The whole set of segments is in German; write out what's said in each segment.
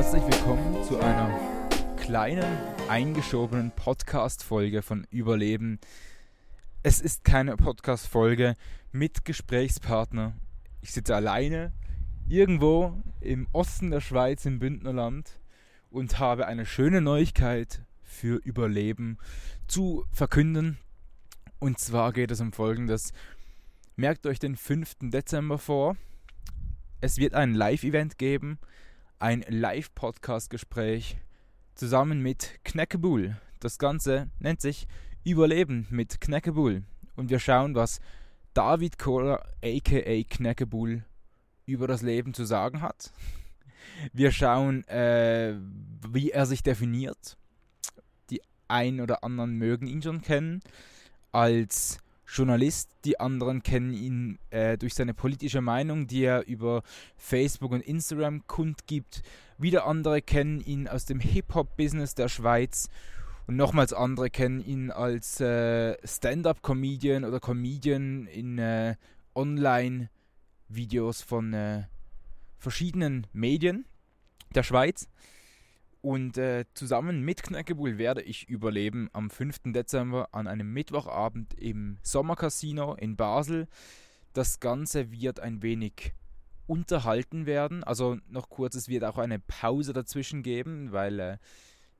herzlich willkommen zu einer kleinen, eingeschobenen Podcast-Folge von Überleben. Es ist keine Podcast-Folge mit Gesprächspartner. Ich sitze alleine irgendwo im Osten der Schweiz im Bündnerland und habe eine schöne Neuigkeit für Überleben zu verkünden. Und zwar geht es um Folgendes. Merkt euch den 5. Dezember vor. Es wird ein Live-Event geben, ein Live-Podcast-Gespräch zusammen mit Kneckebull. Das Ganze nennt sich Überleben mit Kneckebull. Und wir schauen, was David Kohler aka Kneckebull über das Leben zu sagen hat. Wir schauen, äh, wie er sich definiert. Die einen oder anderen mögen ihn schon kennen als Journalist, die anderen kennen ihn äh, durch seine politische Meinung, die er über Facebook und Instagram kundgibt. Wieder andere kennen ihn aus dem Hip-Hop-Business der Schweiz. Und nochmals andere kennen ihn als äh, Stand-up-Comedian oder Comedian in äh, Online-Videos von äh, verschiedenen Medien der Schweiz. Und äh, zusammen mit Knackebull werde ich überleben am 5. Dezember an einem Mittwochabend im Sommercasino in Basel. Das Ganze wird ein wenig unterhalten werden. Also noch kurz, es wird auch eine Pause dazwischen geben, weil äh,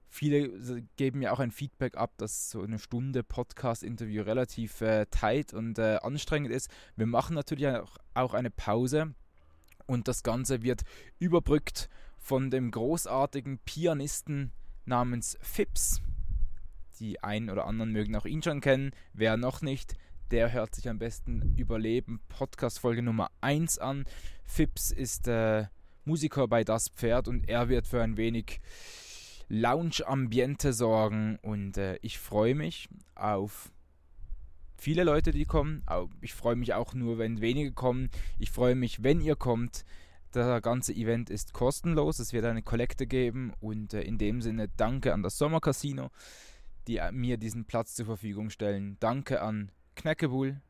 viele geben mir auch ein Feedback ab, dass so eine Stunde Podcast-Interview relativ äh, tight und äh, anstrengend ist. Wir machen natürlich auch, auch eine Pause und das Ganze wird überbrückt von dem großartigen Pianisten namens Phipps. Die einen oder anderen mögen auch ihn schon kennen. Wer noch nicht, der hört sich am besten Überleben Podcast Folge Nummer 1 an. Phipps ist äh, Musiker bei Das Pferd und er wird für ein wenig Lounge-Ambiente sorgen und äh, ich freue mich auf viele Leute, die kommen. Ich freue mich auch nur, wenn wenige kommen. Ich freue mich, wenn ihr kommt. Das ganze Event ist kostenlos. Es wird eine Kollekte geben und äh, in dem Sinne danke an das Sommercasino, die äh, mir diesen Platz zur Verfügung stellen. Danke an Kneckebull,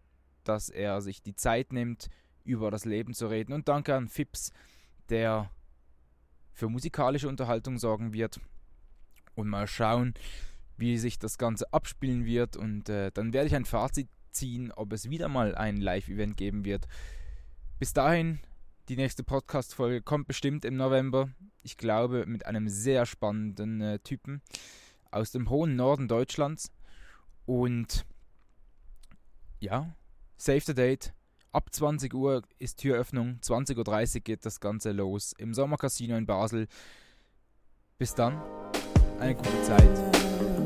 dass er sich die Zeit nimmt, über das Leben zu reden. Und danke an Fips, der für musikalische Unterhaltung sorgen wird. Und mal schauen, wie sich das Ganze abspielen wird. Und äh, dann werde ich ein Fazit ziehen, ob es wieder mal ein Live-Event geben wird. Bis dahin die nächste Podcast-Folge kommt bestimmt im November. Ich glaube, mit einem sehr spannenden äh, Typen aus dem hohen Norden Deutschlands. Und ja, save the date. Ab 20 Uhr ist Türöffnung, 20.30 Uhr geht das Ganze los im Sommercasino in Basel. Bis dann, eine gute Zeit.